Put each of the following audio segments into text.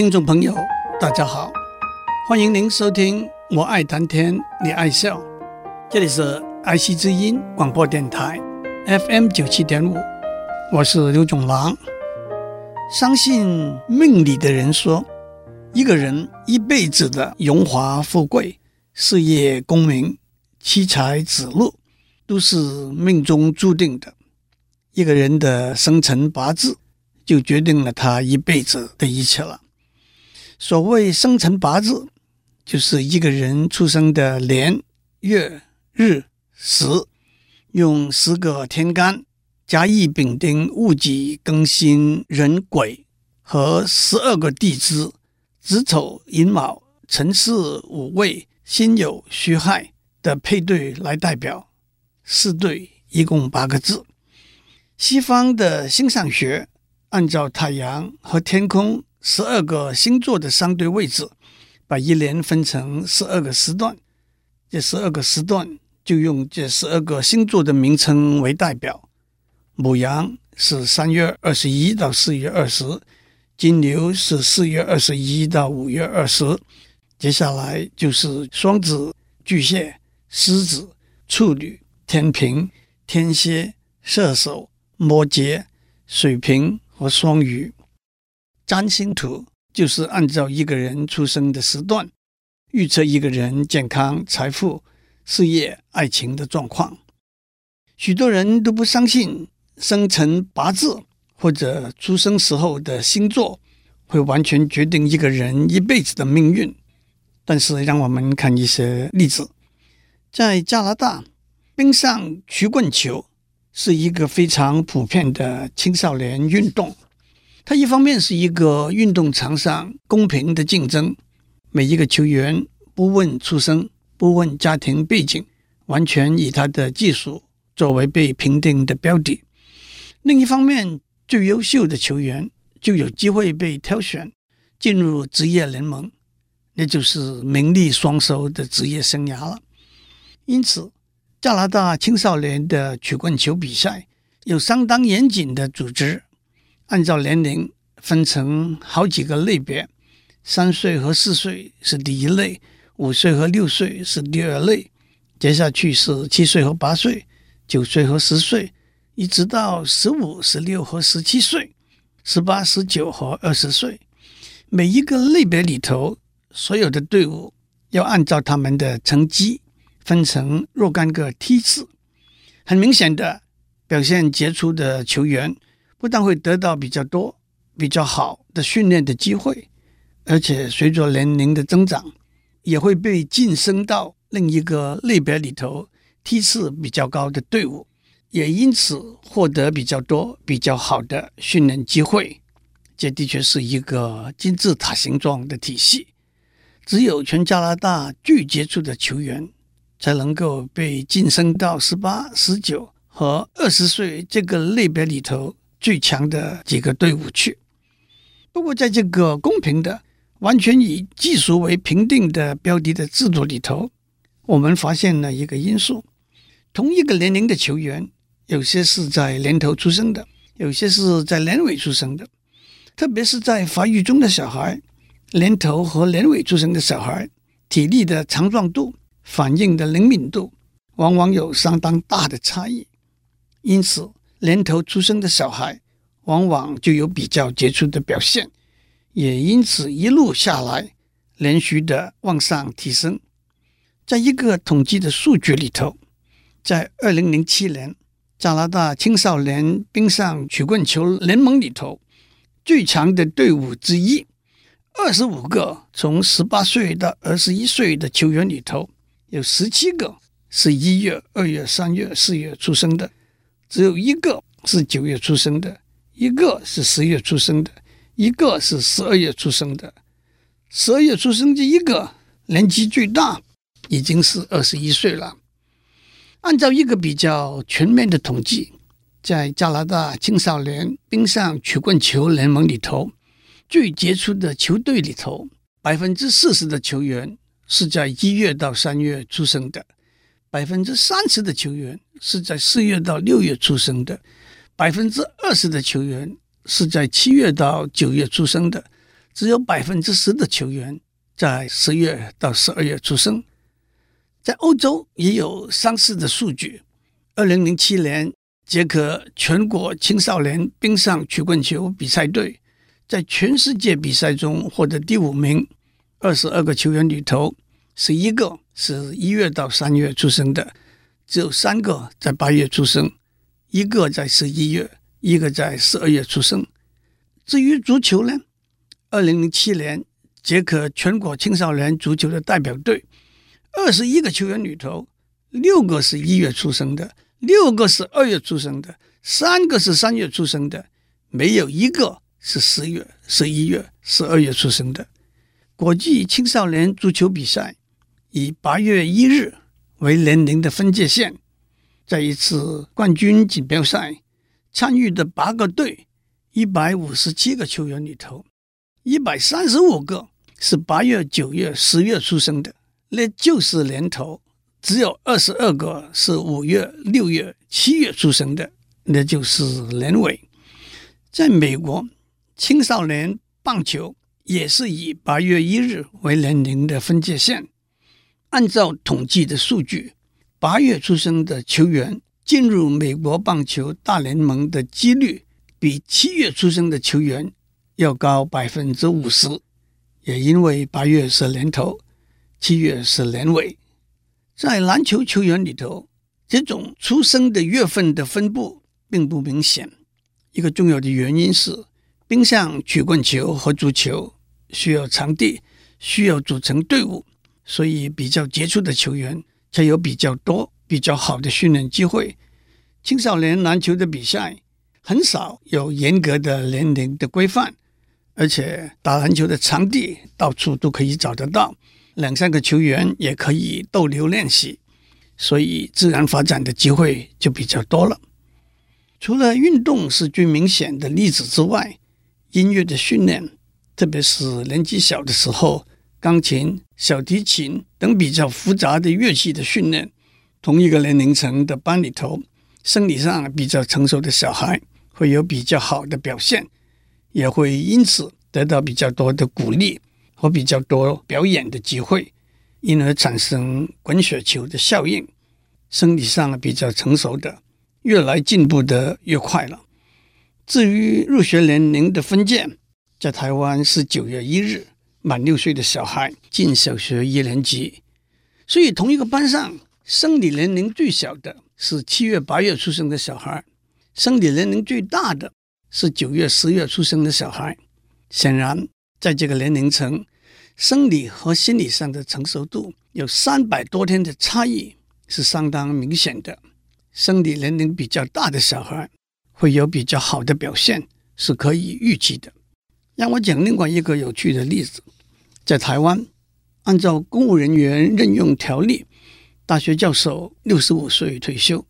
听众朋友，大家好，欢迎您收听《我爱谈天，你爱笑》，这里是爱惜之音广播电台 FM 九七点五，我是刘总郎。相信命理的人说，一个人一辈子的荣华富贵、事业功名、妻财子禄，都是命中注定的。一个人的生辰八字，就决定了他一辈子的一切了。所谓生辰八字，就是一个人出生的年月日时，用十个天干甲乙丙丁戊己庚辛壬癸和十二个地支子丑寅卯辰巳午未辛酉戌亥的配对来代表，四对一共八个字。西方的星象学。按照太阳和天空十二个星座的相对位置，把一年分成十二个时段。这十二个时段就用这十二个星座的名称为代表。母羊是三月二十一到四月二十，金牛是四月二十一到五月二十，接下来就是双子、巨蟹、狮子、处女、天秤、天蝎、射手、摩羯、水瓶。和双鱼，占星图就是按照一个人出生的时段，预测一个人健康、财富、事业、爱情的状况。许多人都不相信生辰八字或者出生时候的星座会完全决定一个人一辈子的命运。但是，让我们看一些例子，在加拿大，冰上曲棍球。是一个非常普遍的青少年运动。它一方面是一个运动场上公平的竞争，每一个球员不问出身、不问家庭背景，完全以他的技术作为被评定的标的。另一方面，最优秀的球员就有机会被挑选进入职业联盟，那就是名利双收的职业生涯了。因此，加拿大青少年的曲棍球比赛有相当严谨的组织，按照年龄分成好几个类别：三岁和四岁是第一类，五岁和六岁是第二类，接下去是七岁和八岁，九岁和十岁，一直到十五、十六和十七岁，十八、十九和二十岁。每一个类别里头，所有的队伍要按照他们的成绩。分成若干个梯次，很明显的表现杰出的球员，不但会得到比较多、比较好的训练的机会，而且随着年龄的增长，也会被晋升到另一个类别里头梯次比较高的队伍，也因此获得比较多、比较好的训练机会。这的确是一个金字塔形状的体系，只有全加拿大最杰出的球员。才能够被晋升到十八、十九和二十岁这个类别里头最强的几个队伍去。不过，在这个公平的、完全以技术为评定的标的的制度里头，我们发现了一个因素：同一个年龄的球员，有些是在年头出生的，有些是在年尾出生的。特别是在发育中的小孩，年头和年尾出生的小孩，体力的强壮度。反应的灵敏度往往有相当大的差异，因此年头出生的小孩往往就有比较杰出的表现，也因此一路下来连续的往上提升。在一个统计的数据里头，在二零零七年加拿大青少年冰上曲棍球联盟里头，最强的队伍之一，二十五个从十八岁到二十一岁的球员里头。有十七个是一月、二月、三月、四月出生的，只有一个是九月出生的，一个是十月出生的，一个是十二月出生的。十二月出生这一个年纪最大，已经是二十一岁了。按照一个比较全面的统计，在加拿大青少年冰上曲棍球联盟里头，最杰出的球队里头，百分之四十的球员。是在一月到三月出生的，百分之三十的球员是在四月到六月出生的，百分之二十的球员是在七月到九月出生的，只有百分之十的球员在十月到十二月出生。在欧洲也有相似的数据。二零零七年，捷克全国青少年冰上曲棍球比赛队在全世界比赛中获得第五名。二十二个球员里头，十一个是一月到三月出生的，只有三个在八月出生，一个在十一月，一个在十二月出生。至于足球呢？二零零七年，捷克全国青少年足球的代表队。二十一个球员里头，六个是一月出生的，六个是二月出生的，三个是三月出生的，没有一个是十月、十一月、十二月出生的。国际青少年足球比赛以八月一日为年龄的分界线，在一次冠军锦标赛参与的八个队，一百五十七个球员里头，一百三十五个是八月、九月、十月出生的。那就是年头，只有二十二个是五月、六月、七月出生的，那就是年尾。在美国，青少年棒球也是以八月一日为年龄的分界线。按照统计的数据，八月出生的球员进入美国棒球大联盟的几率，比七月出生的球员要高百分之五十。也因为八月是年头。七月是年尾，在篮球球员里头，这种出生的月份的分布并不明显。一个重要的原因是，冰上曲棍球和足球需要场地，需要组成队伍，所以比较杰出的球员才有比较多、比较好的训练机会。青少年篮球的比赛很少有严格的年龄的规范，而且打篮球的场地到处都可以找得到。两三个球员也可以逗留练习，所以自然发展的机会就比较多了。除了运动是最明显的例子之外，音乐的训练，特别是年纪小的时候，钢琴、小提琴等比较复杂的乐器的训练，同一个年龄层的班里头，生理上比较成熟的小孩会有比较好的表现，也会因此得到比较多的鼓励。和比较多表演的机会，因而产生滚雪球的效应。生理上比较成熟的，越来进步的越快了。至于入学年龄的分界，在台湾是九月一日，满六岁的小孩进小学一年级。所以同一个班上，生理年龄最小的是七月八月出生的小孩，生理年龄最大的是九月十月出生的小孩。显然，在这个年龄层，生理和心理上的成熟度有三百多天的差异，是相当明显的。生理年龄比较大的小孩会有比较好的表现，是可以预期的。让我讲另外一个有趣的例子，在台湾，按照公务人员任用条例，大学教授六十五岁退休，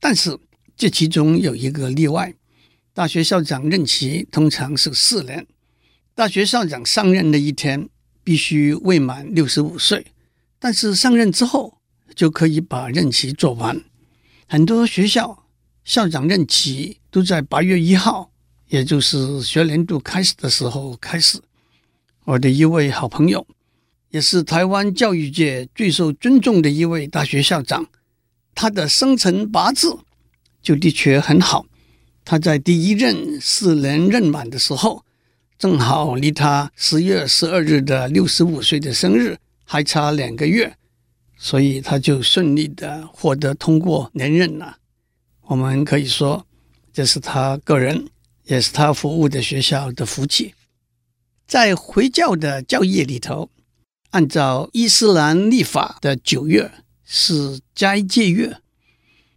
但是这其中有一个例外，大学校长任期通常是四年。大学校长上任的一天，必须未满六十五岁，但是上任之后就可以把任期做完。很多学校校长任期都在八月一号，也就是学年度开始的时候开始。我的一位好朋友，也是台湾教育界最受尊重的一位大学校长，他的生辰八字就的确很好。他在第一任四年任满的时候。正好离他十月十二日的六十五岁的生日还差两个月，所以他就顺利的获得通过连任了。我们可以说，这是他个人，也是他服务的学校的福气。在回教的教义里头，按照伊斯兰历法的九月是斋戒月，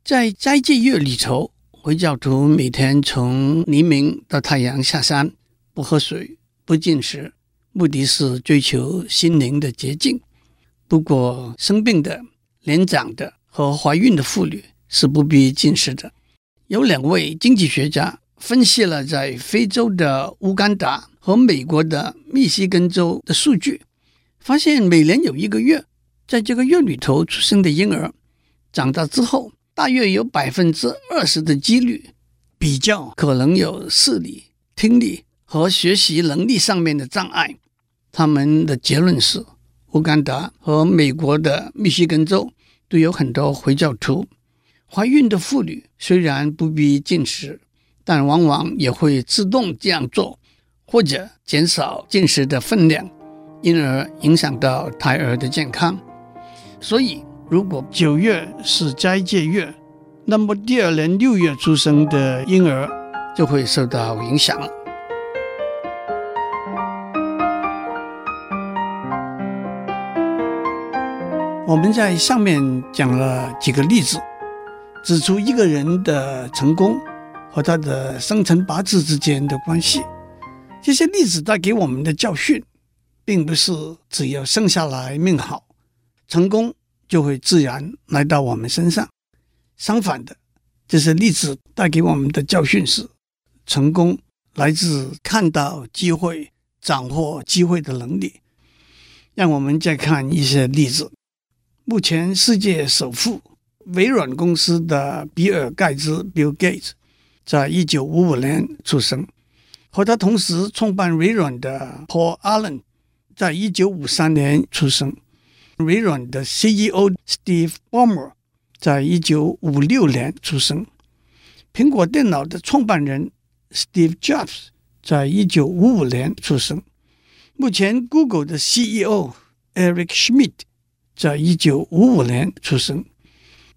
在斋戒月里头，回教徒每天从黎明到太阳下山。不喝水，不进食，目的是追求心灵的洁净。不过，生病的、年长的和怀孕的妇女是不必进食的。有两位经济学家分析了在非洲的乌干达和美国的密西根州的数据，发现每年有一个月，在这个月里头出生的婴儿，长大之后，大约有百分之二十的几率比较可能有视力、听力。和学习能力上面的障碍。他们的结论是，乌干达和美国的密西根州都有很多回教徒。怀孕的妇女虽然不必禁食，但往往也会自动这样做，或者减少进食的分量，因而影响到胎儿的健康。所以，如果九月是斋戒月，那么第二年六月出生的婴儿就会受到影响了。我们在上面讲了几个例子，指出一个人的成功和他的生辰八字之间的关系。这些例子带给我们的教训，并不是只要生下来命好，成功就会自然来到我们身上。相反的，这些例子带给我们的教训是，成功来自看到机会、掌握机会的能力。让我们再看一些例子。目前世界首富微软公司的比尔盖茨 （Bill Gates） 在一九五五年出生，和他同时创办微软的 Paul Allen 在一九五三年出生。微软的 CEO Steve Ballmer 在一九五六年出生。苹果电脑的创办人 Steve Jobs 在一九五五年出生。目前 Google 的 CEO Eric Schmidt 在一九五五年出生，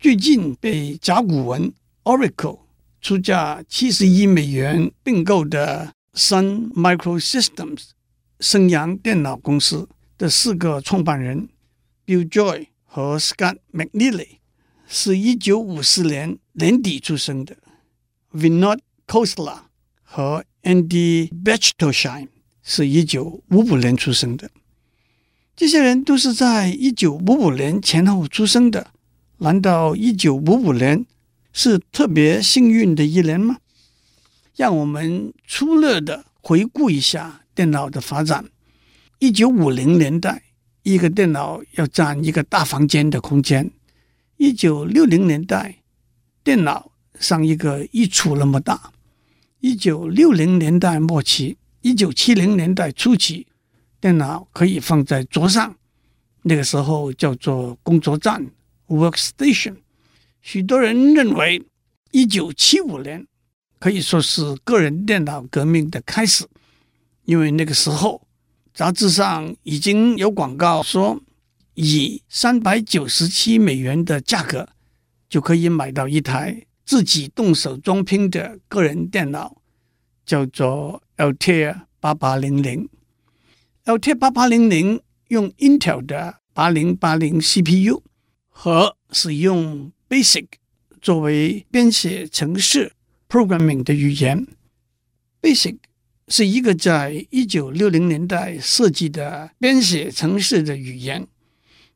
最近被甲骨文 Oracle 出价七十亿美元并购的 Sun Microsystems 升阳电脑公司的四个创办人 Bill Joy 和 Scott McNealy 是一九五四年年底出生的，Vinod Khosla 和 Andy Bechtolsheim 是一九五五年出生的。这些人都是在一九五五年前后出生的，难道一九五五年是特别幸运的一年吗？让我们粗略的回顾一下电脑的发展。一九五零年代，一个电脑要占一个大房间的空间；一九六零年代，电脑上一个衣橱那么大；一九六零年代末期，一九七零年代初期。电脑可以放在桌上，那个时候叫做工作站 （workstation）。许多人认为，一九七五年可以说是个人电脑革命的开始，因为那个时候杂志上已经有广告说，以三百九十七美元的价格就可以买到一台自己动手装拼的个人电脑，叫做 Altair 八八零零。Altair 八八零零用 Intel 的八零八零 CPU 和使用 Basic 作为编写程式 programming 的语言。Basic 是一个在一九六零年代设计的编写程式的语言，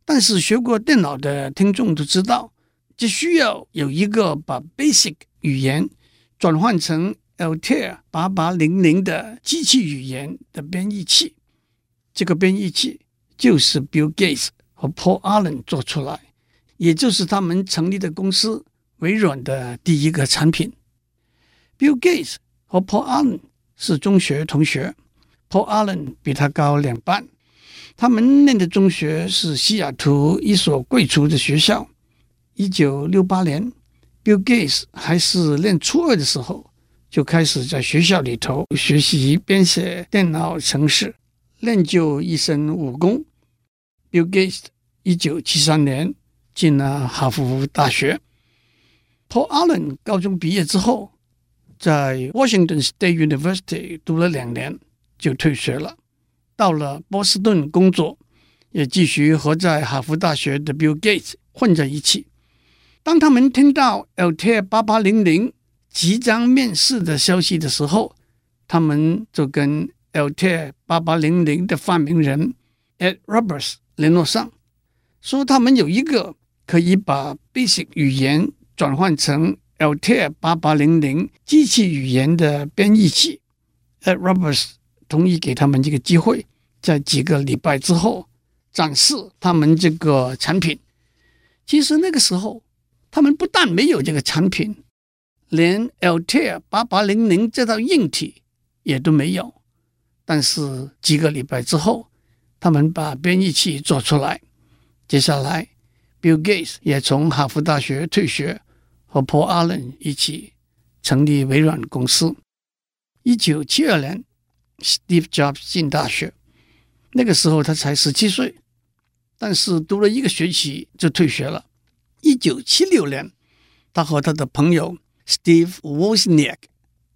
但是学过电脑的听众都知道，只需要有一个把 Basic 语言转换成 Altair 八八零零的机器语言的编译器。这个编译器就是 Bill Gates 和 Paul Allen 做出来，也就是他们成立的公司微软的第一个产品。Bill Gates 和 Paul Allen 是中学同学，Paul Allen 比他高两半。他们念的中学是西雅图一所贵族的学校。一九六八年，Bill Gates 还是念初二的时候，就开始在学校里头学习编写电脑程式。练就一身武功。Bill Gates 一九七三年进了哈佛大学。Paul Allen 高中毕业之后，在 Washington State University 读了两年就退学了，到了波士顿工作，也继续和在哈佛大学的 Bill Gates 混在一起。当他们听到 Altair 八八零零即将面世的消息的时候，他们就跟 Altair 八八零零的发明人 Ed Roberts 联络上，说他们有一个可以把 Basic 语言转换成 Altair 八八零零机器语言的编译器。Ed Roberts 同意给他们这个机会，在几个礼拜之后展示他们这个产品。其实那个时候，他们不但没有这个产品，连 Altair 八八零零这套硬体也都没有。但是几个礼拜之后，他们把编译器做出来。接下来，Bill Gates 也从哈佛大学退学，和 Paul Allen 一起成立微软公司。一九七二年，Steve Jobs 进大学，那个时候他才十七岁，但是读了一个学期就退学了。一九七六年，他和他的朋友 Steve Wozniak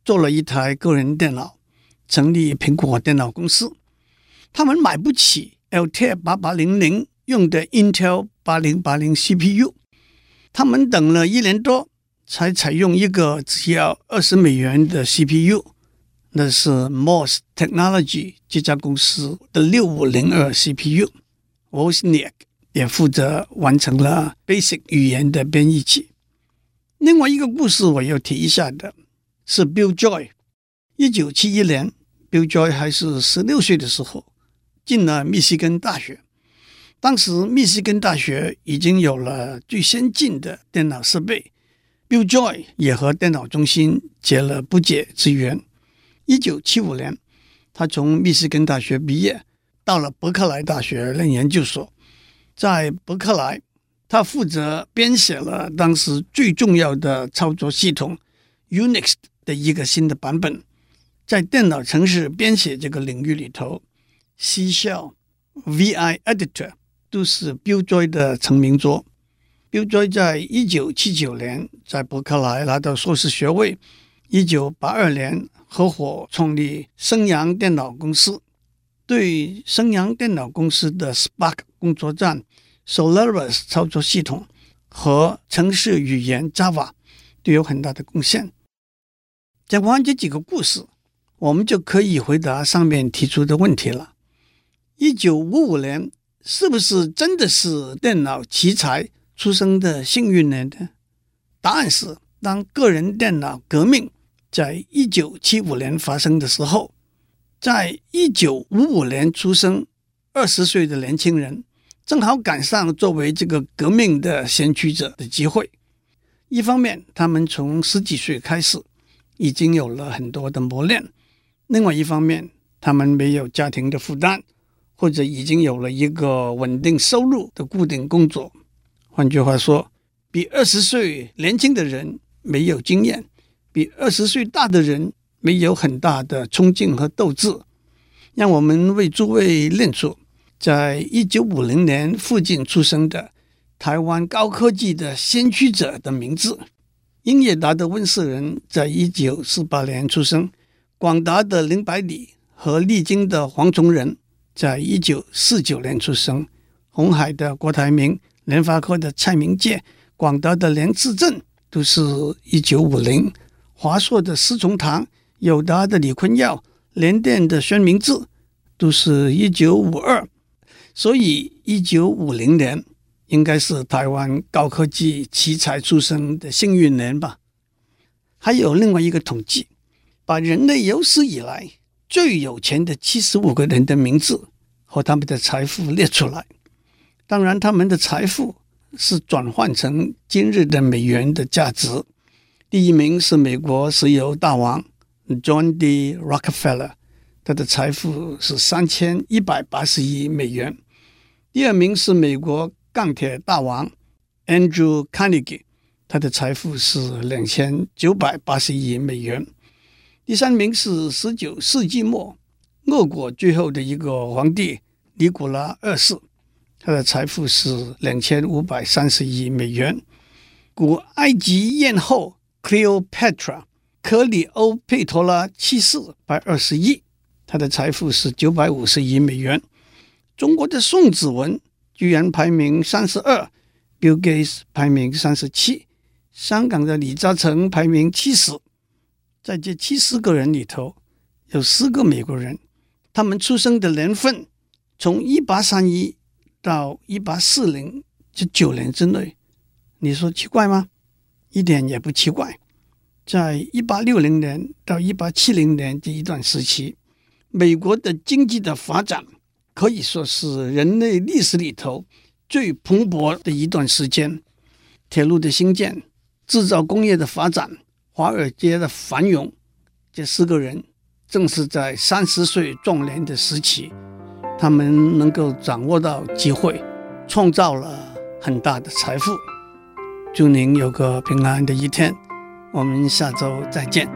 做了一台个人电脑，成立苹果电脑公司。他们买不起 Altair 八八零零用的 Intel 八零八零 CPU，他们等了一年多才采用一个只要二十美元的 CPU，那是 MOS Technology 这家公司的六五零二 CPU。Wozniak 也负责完成了 Basic 语言的编译器。另外一个故事我要提一下的是 Bill Joy。一九七一年，Bill Joy 还是十六岁的时候，进了密西根大学。当时密西根大学已经有了最先进的电脑设备，Bill Joy 也和电脑中心结了不解之缘。一九七五年，他从密西根大学毕业，到了伯克莱大学任研究所。在伯克莱，他负责编写了当时最重要的操作系统 Unix 的一个新的版本。在电脑程式编写这个领域里头，C Shell、VI Editor 都是 Bill Joy 的成名作。Bill Joy 在一九七九年在伯克莱拿到硕士学位，一九八二年合伙创立升阳电脑公司。对升阳电脑公司的 Spark 工作站、Solaris 操作系统和程式语言 Java 都有很大的贡献。讲完这几个故事，我们就可以回答上面提出的问题了：一九五五年是不是真的是电脑奇才出生的幸运年呢？答案是，当个人电脑革命在一九七五年发生的时候。在一九五五年出生，二十岁的年轻人正好赶上作为这个革命的先驱者的机会。一方面，他们从十几岁开始已经有了很多的磨练；另外一方面，他们没有家庭的负担，或者已经有了一个稳定收入的固定工作。换句话说，比二十岁年轻的人没有经验，比二十岁大的人。没有很大的冲劲和斗志，让我们为诸位念出，在一九五零年附近出生的台湾高科技的先驱者的名字。英业达的温世仁在一九四八年出生，广达的林百里和力晶的黄崇仁在一九四九年出生，红海的郭台铭、联发科的蔡明介、广达的梁志正都是一九五零，华硕的施崇棠。友达的李坤耀、联电的宣明志都是一九五二，所以一九五零年应该是台湾高科技奇才出生的幸运年吧。还有另外一个统计，把人类有史以来最有钱的七十五个人的名字和他们的财富列出来。当然，他们的财富是转换成今日的美元的价值。第一名是美国石油大王。John D. Rockefeller，他的财富是三千一百八十亿美元。第二名是美国钢铁大王 Andrew Carnegie，他的财富是两千九百八十亿美元。第三名是十九世纪末俄国最后的一个皇帝尼古拉二世，他的财富是两千五百三十亿美元。古埃及艳后 Cleopatra。克里欧佩托拉七世百二十亿，他的财富是九百五十亿美元。中国的宋子文居然排名三十二，Bill Gates 排名三十七，香港的李嘉诚排名七十。在这七十个人里头，有四个美国人，他们出生的年份从一八三一到一八四零这九年之内，你说奇怪吗？一点也不奇怪。在一八六零年到一八七零年这一段时期，美国的经济的发展可以说是人类历史里头最蓬勃的一段时间。铁路的兴建、制造工业的发展、华尔街的繁荣，这四个人正是在三十岁壮年的时期，他们能够掌握到机会，创造了很大的财富。祝您有个平安的一天，我们下周再见。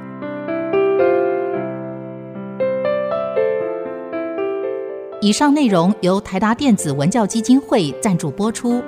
以上内容由台达电子文教基金会赞助播出。